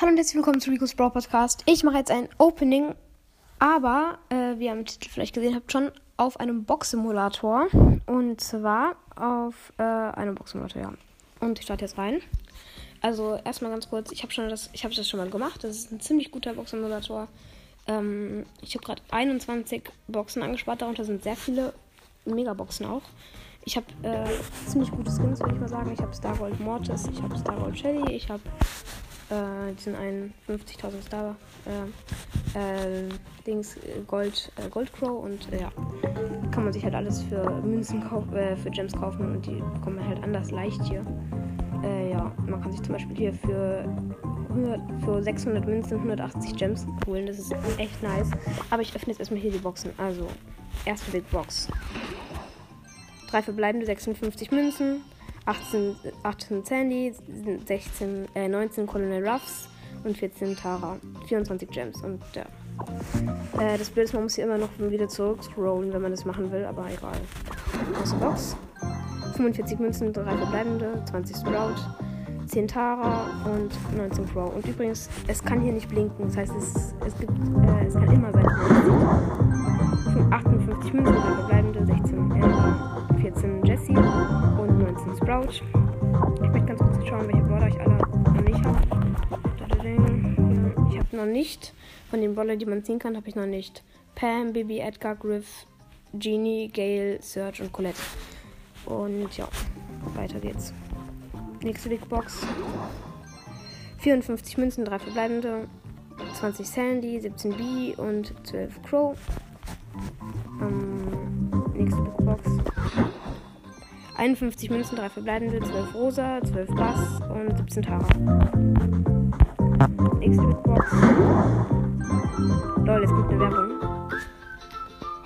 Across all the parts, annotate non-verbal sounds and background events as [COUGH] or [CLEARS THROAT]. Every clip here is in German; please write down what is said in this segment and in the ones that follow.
Hallo und herzlich willkommen zu Rico's Brawl Podcast. Ich mache jetzt ein Opening, aber äh, wie ihr am Titel vielleicht gesehen habt, schon auf einem Box-Simulator. Und zwar auf äh, einem Box-Simulator, ja. Und ich starte jetzt rein. Also erstmal ganz kurz, ich habe schon das, ich habe das schon mal gemacht. Das ist ein ziemlich guter Box-Simulator. Ähm, ich habe gerade 21 Boxen angespart, darunter sind sehr viele Megaboxen auch. Ich habe äh, ziemlich gute Skins, würde ich mal sagen. Ich habe Stargold Mortis, ich habe Stargold Shelly, ich habe äh, diesen einen 50.000 Star äh, äh, Dings äh, Gold äh, Goldcrow und äh, ja kann man sich halt alles für Münzen kaufen, für Gems kaufen und die bekommt man halt anders leicht hier. ja, man kann sich zum Beispiel hier für 100, für 600 Münzen 180 Gems holen. Das ist echt nice. Aber ich öffne jetzt erstmal hier die Boxen. Also, erste Big Box. Drei verbleibende 56 Münzen, 18, 18 Sandy, 16, äh, 19 Colonel Ruffs und 14 Tara. 24 Gems und ja. Äh, das Blöde ist, man muss hier immer noch wieder zurückscrollen, wenn man das machen will, aber egal. Große Box. 45 Münzen, 3 verbleibende, 20 Sprout, 10 Tara und 19 Crow. Und übrigens, es kann hier nicht blinken. Das heißt, es, es, gibt, äh, es kann immer sein, dass man 58 Münzen, 3 verbleibende, 16 Ember, 14 Jessie und 19 Sprout. Ich möchte ganz kurz schauen, welche Brawler ich alle noch nicht habe. Ich habe noch nicht, von den Brawlern, die man ziehen kann, habe ich noch nicht Pam, Bibi, Edgar, Griff, Genie, Gale, Serge und Colette. Und ja, weiter geht's. Nächste Big Box. 54 Münzen, 3 verbleibende, 20 Sandy, 17 B und 12 Crow. Ähm, nächste Big Box. 51 Münzen, 3 verbleibende, 12 Rosa, 12 Bass und 17 Tara. Nächste Big Box. Lol, jetzt kommt eine Werbung.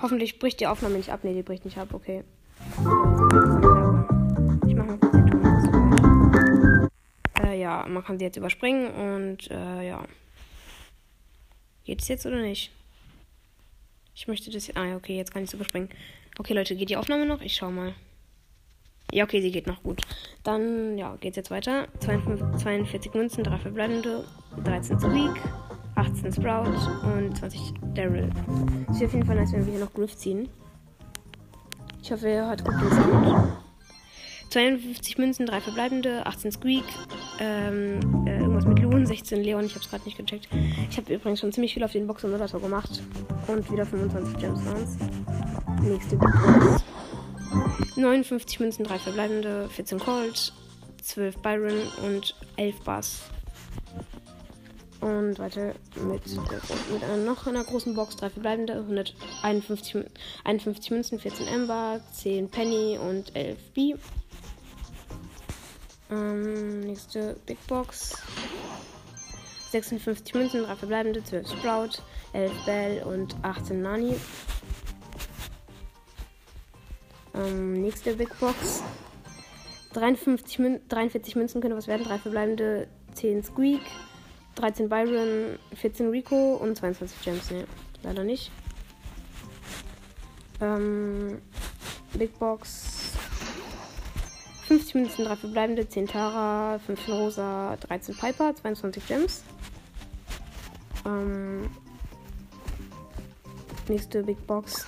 Hoffentlich bricht die Aufnahme nicht ab. Ne, die bricht nicht ab, okay. Ich mach mal kurz den Ton ja, man kann sie jetzt überspringen und äh, ja. Geht's jetzt oder nicht? Ich möchte das. Ah, okay, jetzt kann ich es überspringen. Okay, Leute, geht die Aufnahme noch? Ich schau mal. Ja, okay, sie geht noch gut. Dann, ja, geht's jetzt weiter. 42, 42 Münzen, 3 verbleibende, 13 Squeak, 18 Sprout und 20 Daryl. Ist auf jeden Fall nice, wenn wir hier noch Griff ziehen. Ich hoffe, ihr hört gut Sound. 52 Münzen, 3 verbleibende, 18 Squeak, ähm, äh, irgendwas mit Loon, 16 Leon, ich hab's gerade nicht gecheckt. Ich habe übrigens schon ziemlich viel auf den Box und Simulator gemacht. Und wieder 25 Gemstones. Nächste Box. 59 Münzen, 3 verbleibende, 14 Colt, 12 Byron und 11 Bass. Und weiter mit, mit einer, noch einer großen Box, 3 verbleibende, 151 51 Münzen, 14 Ember, 10 Penny und 11 B. Ähm, nächste Big Box. 56 Münzen, 3 verbleibende, 12 Sprout, 11 Bell und 18 Nani. Ähm, nächste Big Box. 53 Mün 43 Münzen können was werden, 3 verbleibende, 10 Squeak, 13 Byron, 14 Rico und 22 Gems. Ne, leider nicht. Ähm, Big Box 50 Münzen, 3 verbleibende, 10 Tara, 15 Rosa, 13 Piper, 22 Gems. Ähm, nächste Big Box.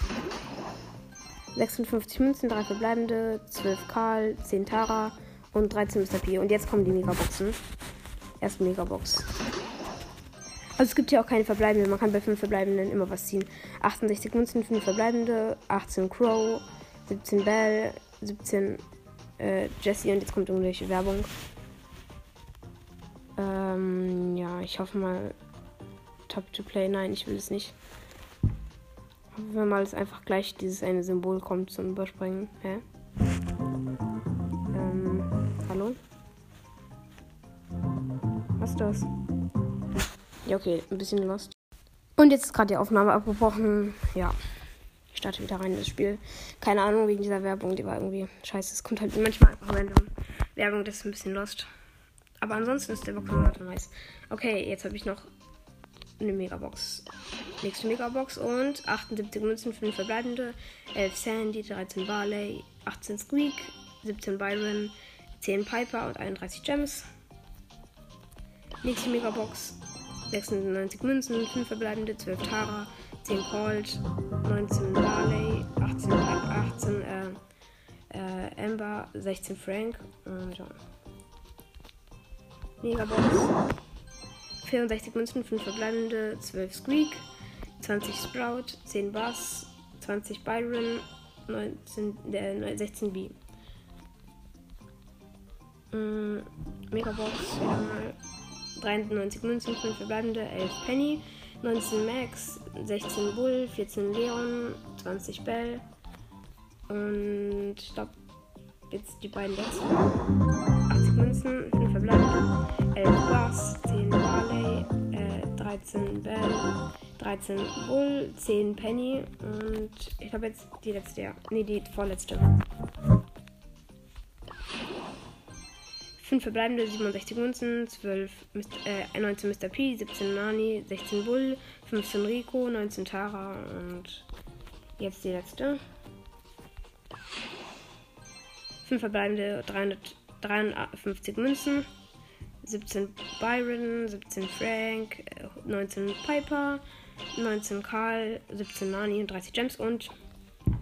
56 Münzen, 3 verbleibende, 12 Karl, 10 Tara und 13 Mr. P. Und jetzt kommen die Megaboxen. Erste Megabox. Also es gibt hier auch keine verbleibenden. Man kann bei 5 verbleibenden immer was ziehen. 68 Münzen, 5 verbleibende, 18 Crow, 17 Bell, 17 äh, Jesse und jetzt kommt irgendwelche Werbung. Ähm, ja, ich hoffe mal Top to Play. Nein, ich will es nicht. Hoffen wir mal, dass einfach gleich dieses eine Symbol kommt zum Überspringen. Hä? Ähm, hallo? Was ist das? Ja, okay, ein bisschen lost. Und jetzt ist gerade die Aufnahme abgebrochen. Ja. Starte wieder rein in das Spiel. Keine Ahnung wegen dieser Werbung, die war irgendwie scheiße. Es kommt halt manchmal einfach random Werbung, das ist ein bisschen lost. Aber ansonsten ist der Boxen nice. Okay, jetzt habe ich noch eine Megabox. Nächste Megabox und 78 Münzen, 5 verbleibende, 11 Sandy, 13 Barley, 18 Squeak, 17 Byron, 10 Piper und 31 Gems. Nächste Megabox. 96 Münzen, 5 verbleibende, 12 Tara, 10 Colt, 19 Barley, 18, 18 äh, äh, Amber, 16 Frank und ja. Megabox. 64 Münzen, 5 verbleibende, 12 Squeak, 20 Sprout, 10 Bass, 20 Byron, 19, äh, 16 B. Mm, Megabox, wieder mal 93 Münzen, 5 verbleibende, 11 Penny, 19 Max, 16 Bull, 14 Leon, 20 Bell und ich glaube jetzt die beiden letzten. 80 Münzen, 5 verbleibende, 11 Bass, 10 Barley, äh, 13 Bell, 13 Bull, 10 Penny und ich glaube jetzt die letzte, ja. Nee, die vorletzte. 5 verbleibende, 67 Münzen, 12, äh, 19 Mr. P, 17 Nani, 16 Bull, 15 Rico, 19 Tara und jetzt die letzte. 5 verbleibende, 353 Münzen, 17 Byron, 17 Frank, 19 Piper, 19 Karl, 17 Nani und 30 Gems und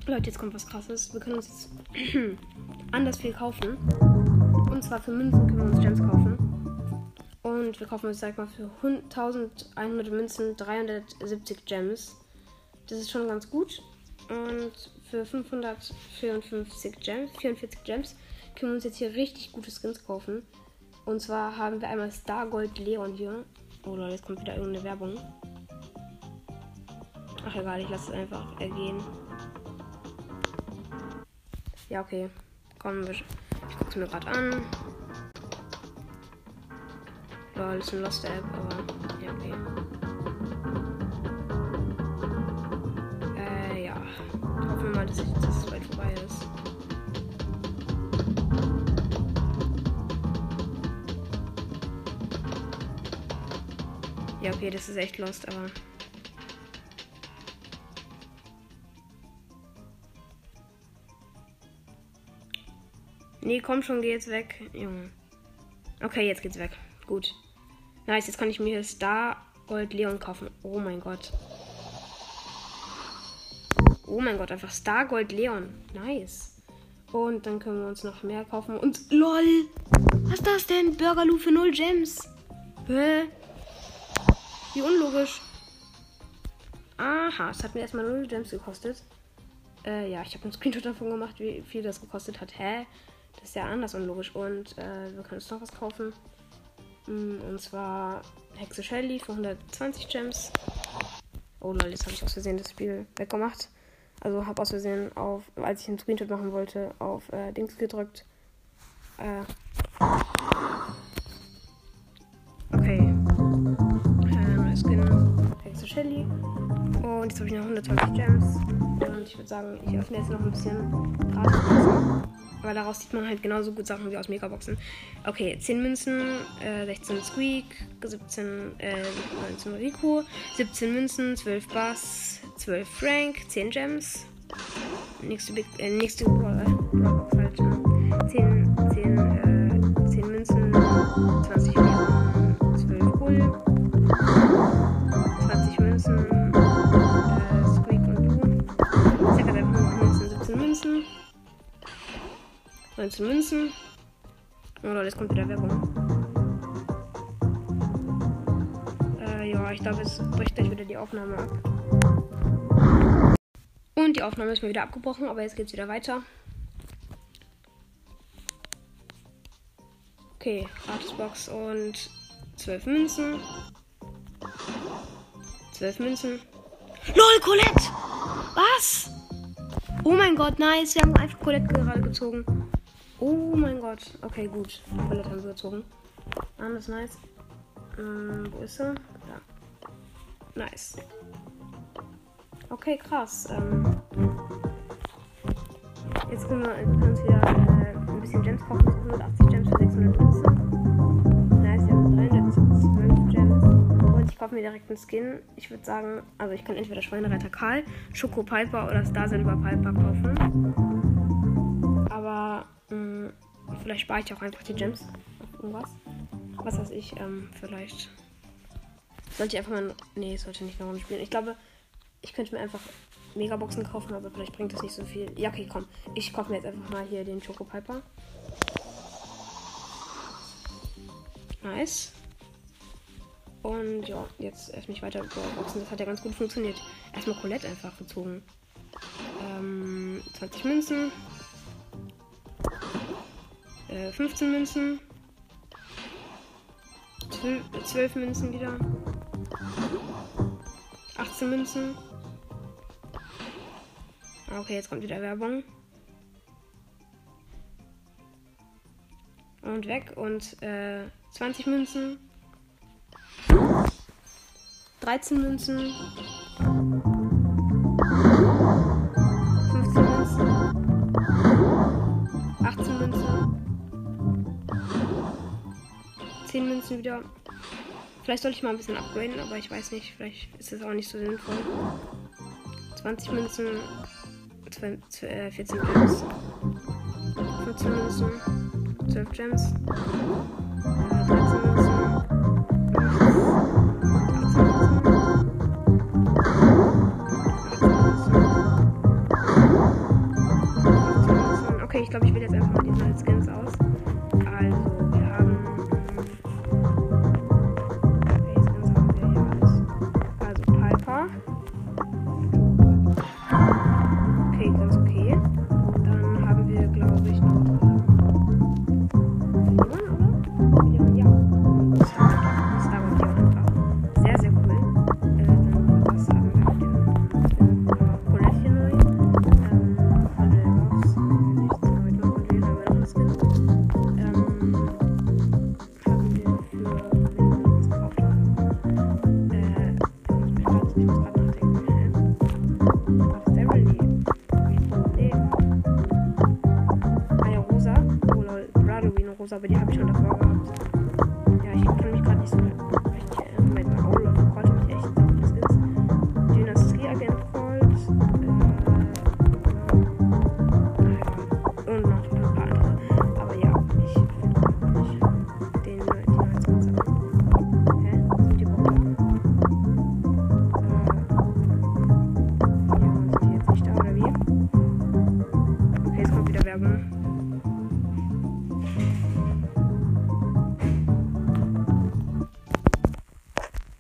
Leute, jetzt kommt was krasses. Wir können uns jetzt [CLEARS THROAT] anders viel kaufen. Und zwar für Münzen können wir uns Gems kaufen. Und wir kaufen uns, sag mal, für 1100 Münzen 370 Gems. Das ist schon ganz gut. Und für 554 Gems, 44 Gems können wir uns jetzt hier richtig gute Skins kaufen. Und zwar haben wir einmal Star Gold Leon hier. Oh Leute, jetzt kommt wieder irgendeine Werbung. Ach egal, ich lasse es einfach ergehen. Ja, okay. Komm, ich gucke es mir gerade an. Lol, ist eine Lost App, aber ja, okay. Äh, ja. Hoffen wir mal, dass, ich, dass es bald vorbei ist. Ja, okay, das ist echt lost, aber. Nee, komm schon, geh jetzt weg. Junge. Okay, jetzt geht's weg. Gut. Nice, jetzt kann ich mir Star Gold Leon kaufen. Oh mein Gott. Oh mein Gott, einfach Star Gold Leon. Nice. Und dann können wir uns noch mehr kaufen. Und LOL! Was ist das denn? Burgerloo für 0 Gems. Hä? Wie unlogisch. Aha, es hat mir erstmal 0 Gems gekostet. Äh, ja, ich habe einen Screenshot davon gemacht, wie viel das gekostet hat. Hä? Das ist ja anders unlogisch. Und äh, wir können uns noch was kaufen. Mm, und zwar Hexe Shelly für 120 Gems. Oh lol, jetzt habe ich aus Versehen das Spiel weggemacht. Also habe aus Versehen auf, als ich einen Screenshot machen wollte, auf äh, Dings gedrückt. Äh. Okay. Ähm, Skin Hexe Shelly. Und jetzt habe ich noch 120 Gems. Und ich würde sagen, ich öffne jetzt noch ein bisschen gratis. Aber daraus sieht man halt genauso gut Sachen wie aus Megaboxen. Okay, 10 Münzen, äh, 16 Squeak, 17, äh, 19 Rico, 17 Münzen, 12 Bass, 12 Frank, 10 Gems. Nächste, Big, äh, nächste halt. 10, 10, äh, 10 Münzen, 20 Leon, 19 Münzen. Oh jetzt kommt wieder Werbung. Äh, ja, ich glaube, es bricht gleich wieder die Aufnahme ab. Und die Aufnahme ist mir wieder abgebrochen, aber jetzt geht's wieder weiter. Okay, Gratisbox und 12 Münzen. 12 Münzen. LOL, Colette! Was? Oh mein Gott, nice. Wir haben einfach Colette gerade gezogen. Oh mein Gott. Okay, gut. Colette haben wir gezogen. Ah, das ist nice. Ähm, wo ist er? Ja. Nice. Okay, krass. Ähm, jetzt können wir, können uns wieder äh, ein bisschen Gems kaufen. 180 Gems für 600 Münzen. Nice, wir haben 312 Gems. Und ich kaufe mir direkt einen Skin. Ich würde sagen, also ich kann entweder Schweinereiter Karl, Schoko Piper oder Star Silver Piper kaufen. Mh, vielleicht spare ich auch einfach die Gems irgendwas. was weiß ich, ähm, vielleicht. Sollte ich einfach mal. Nee, sollte nicht Runde spielen. Ich glaube, ich könnte mir einfach Megaboxen kaufen, aber vielleicht bringt das nicht so viel. Ja, okay, komm. Ich kaufe mir jetzt einfach mal hier den Choco Piper. Nice. Und ja, jetzt öffne ich weiter Boxen. Das hat ja ganz gut funktioniert. Erstmal Colette einfach gezogen. Ähm, 20 Münzen. Äh, 15 Münzen. 12, 12 Münzen wieder. 18 Münzen. Okay, jetzt kommt wieder Werbung. Und weg. Und äh, 20 Münzen. 13 Münzen. 10 Münzen wieder. Vielleicht sollte ich mal ein bisschen upgraden, aber ich weiß nicht. Vielleicht ist das auch nicht so sinnvoll. 20 Münzen. 12, äh, 14 Gems. 15 Münzen. 12 Gems. Äh, 13 Münzen. Okay, ich glaube, ich wähle jetzt einfach mal die neuen Skins aus.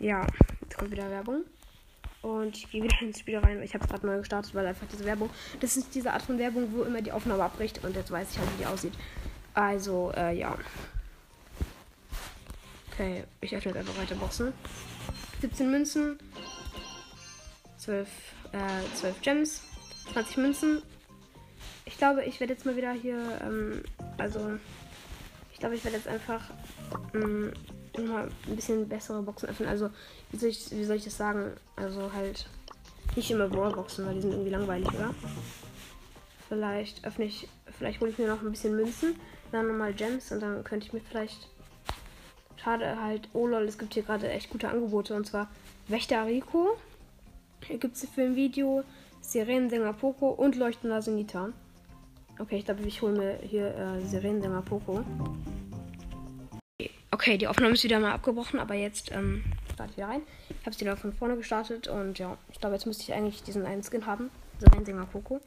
Ja, jetzt kommt wieder Werbung. Und ich gehe wieder [LAUGHS] ins Spiel rein. Ich habe gerade neu gestartet, weil einfach diese Werbung. Das ist diese Art von Werbung, wo immer die Aufnahme abbricht. Und jetzt weiß ich halt, wie die aussieht. Also, äh, ja. Okay, ich öffne jetzt einfach weiter Boxen. 17 Münzen. 12, äh, 12 Gems. 20 Münzen. Ich glaube, ich werde jetzt mal wieder hier, ähm, also, ich glaube, ich werde jetzt einfach, ähm, mal ein bisschen bessere Boxen öffnen. Also, wie soll ich, wie soll ich das sagen? Also halt nicht immer Brawlboxen, weil die sind irgendwie langweilig, oder? Vielleicht öffne ich, vielleicht hole ich mir noch ein bisschen Münzen, dann nochmal Gems und dann könnte ich mir vielleicht. Schade halt, oh lol, es gibt hier gerade echt gute Angebote und zwar Wächter Rico. Hier gibt es für ein Video Sirenensänger Poco und Leuchtender Senita. Okay, ich glaube, ich hole mir hier äh, Sirenensänger Poco. Okay, die Aufnahme ist wieder mal abgebrochen, aber jetzt ähm, starte ich wieder rein. Ich habe es wieder von vorne gestartet und ja, ich glaube, jetzt müsste ich eigentlich diesen einen Skin haben. Sirenensänger Poco.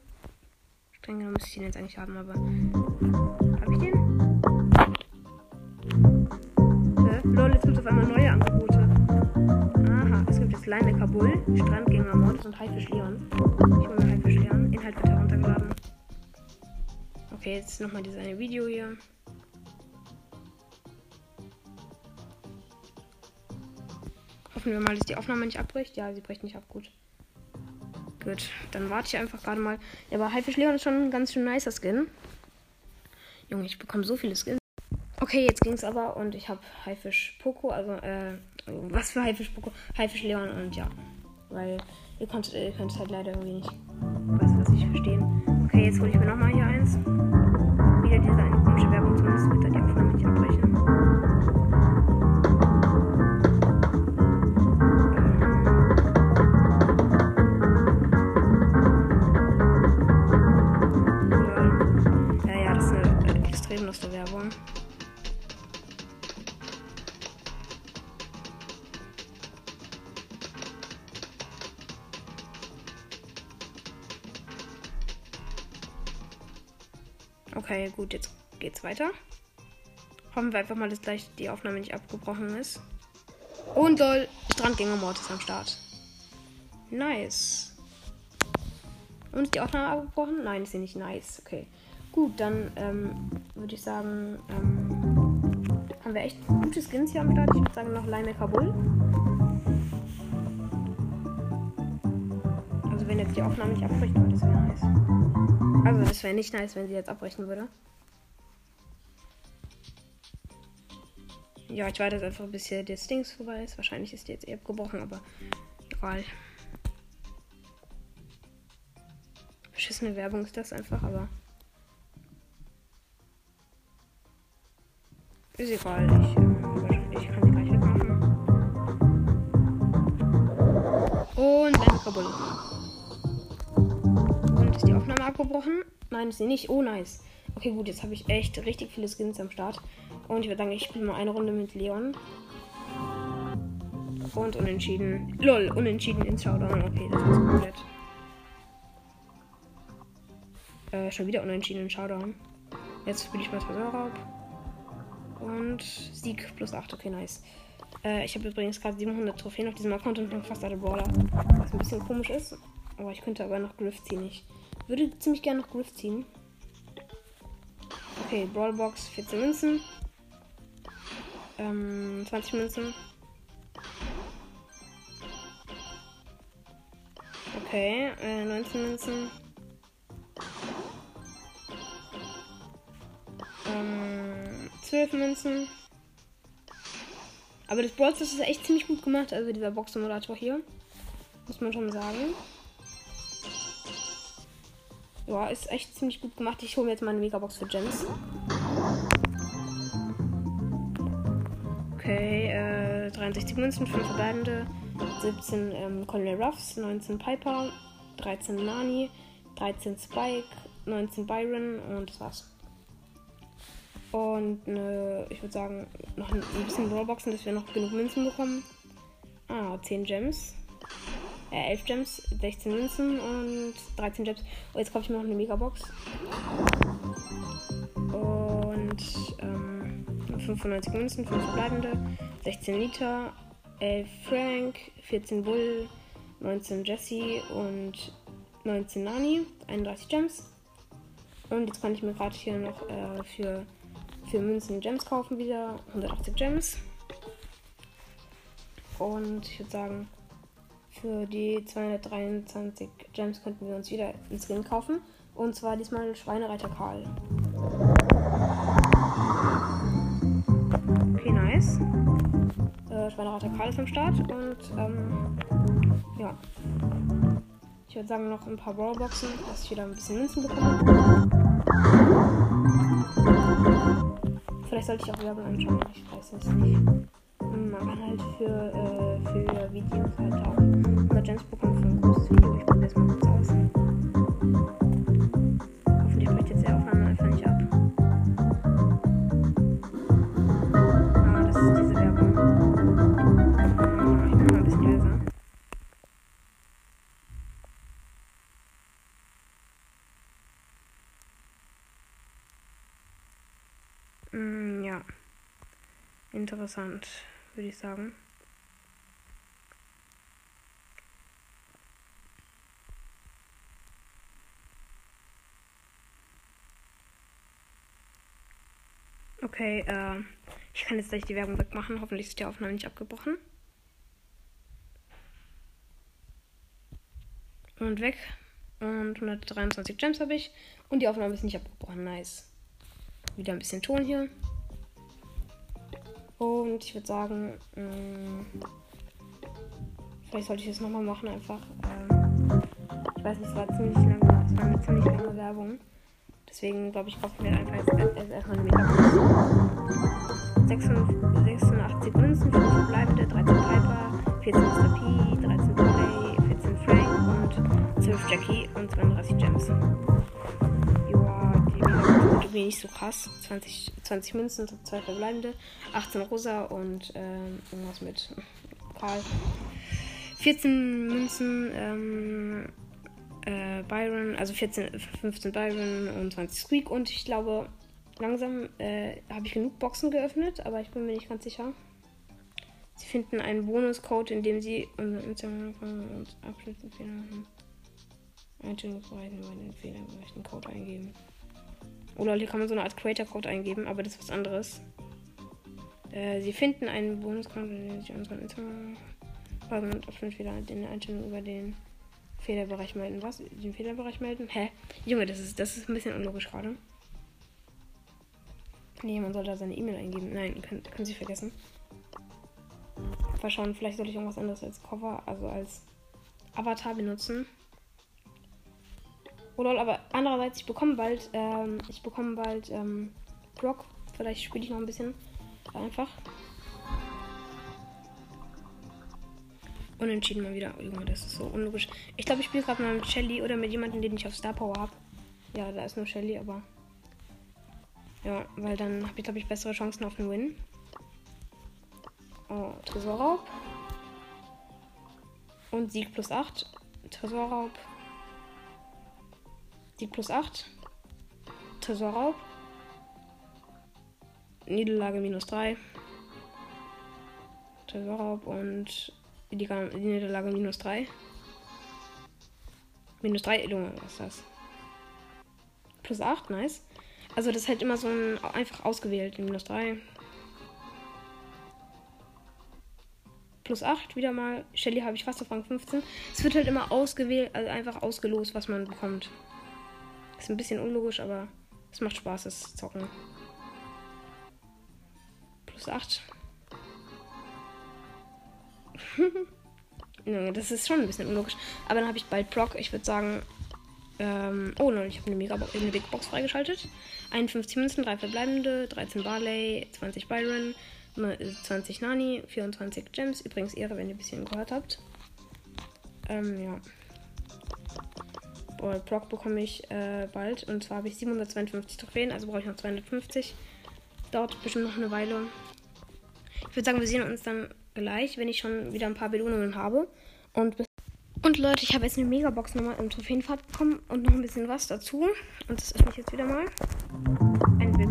Streng genommen müsste ich den jetzt eigentlich haben, aber. Habe ich den? Hä? Lol, jetzt gibt es auf einmal neue Angebote. Aha, es gibt jetzt Linebacker Bull, Strandgänger Mortis und Haifisch Leon. Ich hole mir Haifisch Leon. Inhalt wird heruntergeladen. Okay, jetzt nochmal dieses eine Video hier. Hoffen wir mal, dass die Aufnahme nicht abbricht. Ja, sie bricht nicht ab. Gut. Gut, dann warte ich einfach gerade mal. Ja, aber Haifisch Leon ist schon ein ganz schön nicer Skin. Junge, ich bekomme so viele Skins. Okay, jetzt ging's aber und ich habe Haifisch Poco, also äh, was für Haifisch Poco? Haifisch Leon und ja, weil ihr konntet, ihr halt leider irgendwie nicht, weiß was ich verstehen. Okay, jetzt hole ich mir nochmal hier eins. Wieder diese eine komische Werbung, zumindest wird da die Aufnahme nicht abbrechen. Gut, jetzt geht's weiter. Hoffen wir einfach mal, dass gleich die Aufnahme nicht abgebrochen ist. Und lol, Strandgänger Mortis am Start. Nice. Und ist die Aufnahme abgebrochen? Nein, ist sie nicht nice. Okay. Gut, dann ähm, würde ich sagen, ähm, haben wir echt gute Skins hier am Start. Ich würde sagen noch Lime Kabul. Also wenn jetzt die Aufnahme nicht abbricht, das wäre nice. Also das wäre nicht nice, wenn sie jetzt abbrechen würde. Ja, ich warte jetzt einfach, bis hier das Dings vorbei ist. Wahrscheinlich ist die jetzt eh abgebrochen, aber egal. Beschissene Werbung ist das einfach, aber. Ist egal. Ich, äh, ich kann die gleich wegmachen. Und dann kaputt. Und ist die Aufnahme abgebrochen? Nein, ist sie nicht. Oh, nice. Okay, gut, jetzt habe ich echt richtig viele Skins am Start. Und ich würde sagen, ich spiele mal eine Runde mit Leon. Und unentschieden. Lol, unentschieden ins Showdown. Okay, das ist komplett. Äh, schon wieder unentschieden in Showdown. Jetzt spiele ich mal Tresorraub. Und Sieg plus 8. Okay, nice. Äh, ich habe übrigens gerade 700 Trophäen auf diesem Account und fast alle Brawler. Was ein bisschen komisch ist. Aber ich könnte aber noch Griff ziehen. Ich würde ziemlich gerne noch Griff ziehen. Okay, Brawlbox 14 Münzen. Ähm, 20 Münzen. Okay, äh, 19 Münzen. Ähm, 12 Münzen. Aber das Brawl ist echt ziemlich gut gemacht, also dieser Box-Simulator hier. Muss man schon sagen. Ja, ist echt ziemlich gut gemacht. Ich hole mir jetzt mal eine Megabox für Gems. Okay, äh, 63 Münzen, 5 verbleibende, 17 ähm, Colonel Ruffs, 19 Piper, 13 Nani, 13 Spike, 19 Byron und das war's. Und äh, ich würde sagen, noch ein, ein bisschen Brawlboxen, dass wir noch genug Münzen bekommen. Ah, 10 Gems. Äh, 11 Gems, 16 Münzen und 13 Gems. Oh, jetzt kaufe ich mir noch eine Megabox. 95 Münzen, 5 verbleibende, 16 Liter, 11 Frank, 14 Bull, 19 Jesse und 19 Nani, 31 Gems. Und jetzt kann ich mir gerade hier noch äh, für, für Münzen Gems kaufen wieder. 180 Gems. Und ich würde sagen, für die 223 Gems könnten wir uns wieder einen Skin kaufen. Und zwar diesmal Schweinereiter Karl. Okay, nice. Äh, Schweinereiter Karl ist am Start. Und ähm, ja. Ich würde sagen, noch ein paar Brawlboxen, dass ich wieder ein bisschen Münzen bekomme. Vielleicht sollte ich auch Werbung anschauen. Ich weiß es nicht. Man kann halt für, äh, für Videos halt auch Interessant, würde ich sagen. Okay, äh, ich kann jetzt gleich die Werbung wegmachen. Hoffentlich ist die Aufnahme nicht abgebrochen. Und weg. Und 123 Gems habe ich. Und die Aufnahme ist nicht abgebrochen. Nice. Wieder ein bisschen Ton hier. Und ich würde sagen, mh, vielleicht sollte ich das nochmal machen, einfach. Ähm, ich weiß nicht, es war ziemlich lange, es war eine ziemlich lange Werbung. Deswegen glaube ich, kaufe mir einfach jetzt, erstmal eine Megabox. 86 Münzen, 5 verbleibende, 13 Piper, 14 Mr. P, 13 Play, 14 Frank und 12 Jackie und 32 Gems. Sind irgendwie nicht so krass. 20, 20 Münzen, 2 verbleibende, 18 Rosa und ähm, irgendwas mit Karl. 14 Münzen, ähm, äh, Byron, also 14, 15 Byron und 20 Squeak. Und ich glaube, langsam äh, habe ich genug Boxen geöffnet, aber ich bin mir nicht ganz sicher. Sie finden einen Bonuscode, in dem Sie unseren Instagram und Abschnittenfehler haben. Einstellungsbereichen bei den Code eingeben. Oder hier kann man so eine Art Creator-Code eingeben, aber das ist was anderes. Äh, Sie finden einen Bonuscode, in dem Sie unseren Instagram und Abschnittenfehler den Einstellungen über den Fehlerbereich melden. Was? Den Fehlerbereich melden? Hä? Junge, das ist, das ist ein bisschen unlogisch gerade. Nee, man soll da seine E-Mail eingeben. Nein, können, können Sie vergessen. Mal schauen, vielleicht soll ich irgendwas anderes als Cover, also als Avatar benutzen. Oh lol, aber andererseits, ich bekomme bald, ähm, ich bekomme bald, ähm, Brock. Vielleicht spiele ich noch ein bisschen. Einfach. Unentschieden mal wieder. Junge, das ist so unlogisch. Ich glaube, ich spiele gerade mal mit Shelly oder mit jemandem, den ich auf Star Power habe. Ja, da ist nur Shelly, aber. Ja, weil dann habe ich, glaube ich, bessere Chancen auf einen Win. Oh, Tresorraub. Und Sieg plus 8. Tresorraub. Sieg plus 8. Tresorraub. Niederlage minus 3. Tresorraub und die, die Niederlage minus 3. Minus 3, Junge, was ist das? Plus 8, nice. Also das ist halt immer so ein einfach ausgewählt. Minus 3. plus 8 wieder mal. Shelly habe ich fast auf Rang 15. Es wird halt immer ausgewählt, also einfach ausgelost, was man bekommt. Ist ein bisschen unlogisch, aber es macht Spaß, das Zocken. Plus 8. [LAUGHS] das ist schon ein bisschen unlogisch. Aber dann habe ich bald Proc. Ich würde sagen. Ähm, oh nein, ich habe eine eine Big Box freigeschaltet. 51 Münzen, 3 verbleibende, 13 Barley, 20 Byron, 20 Nani, 24 Gems. Übrigens Ehre, wenn ihr ein bisschen gehört habt. Ähm, ja. Boah, Brock bekomme ich äh, bald. Und zwar habe ich 752 Trophäen, also brauche ich noch 250. Dauert bestimmt noch eine Weile. Ich würde sagen, wir sehen uns dann gleich, wenn ich schon wieder ein paar Belohnungen habe. Und, und Leute, ich habe jetzt eine Megabox nochmal im Trophäenfahrt bekommen und noch ein bisschen was dazu. Und das öffne ich jetzt wieder mal. Eine Big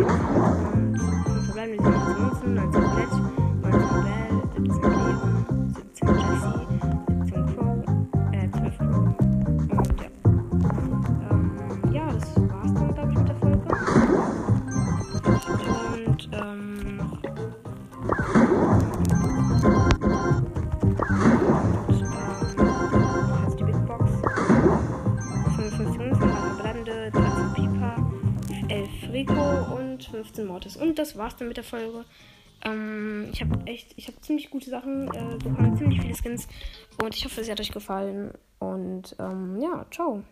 Rico 15 Mortis. Und das war's dann mit der Folge. Ähm, ich habe echt, ich habe ziemlich gute Sachen äh, bekommen, ziemlich viele Skins. Und ich hoffe, es hat euch gefallen. Und ähm, ja, ciao.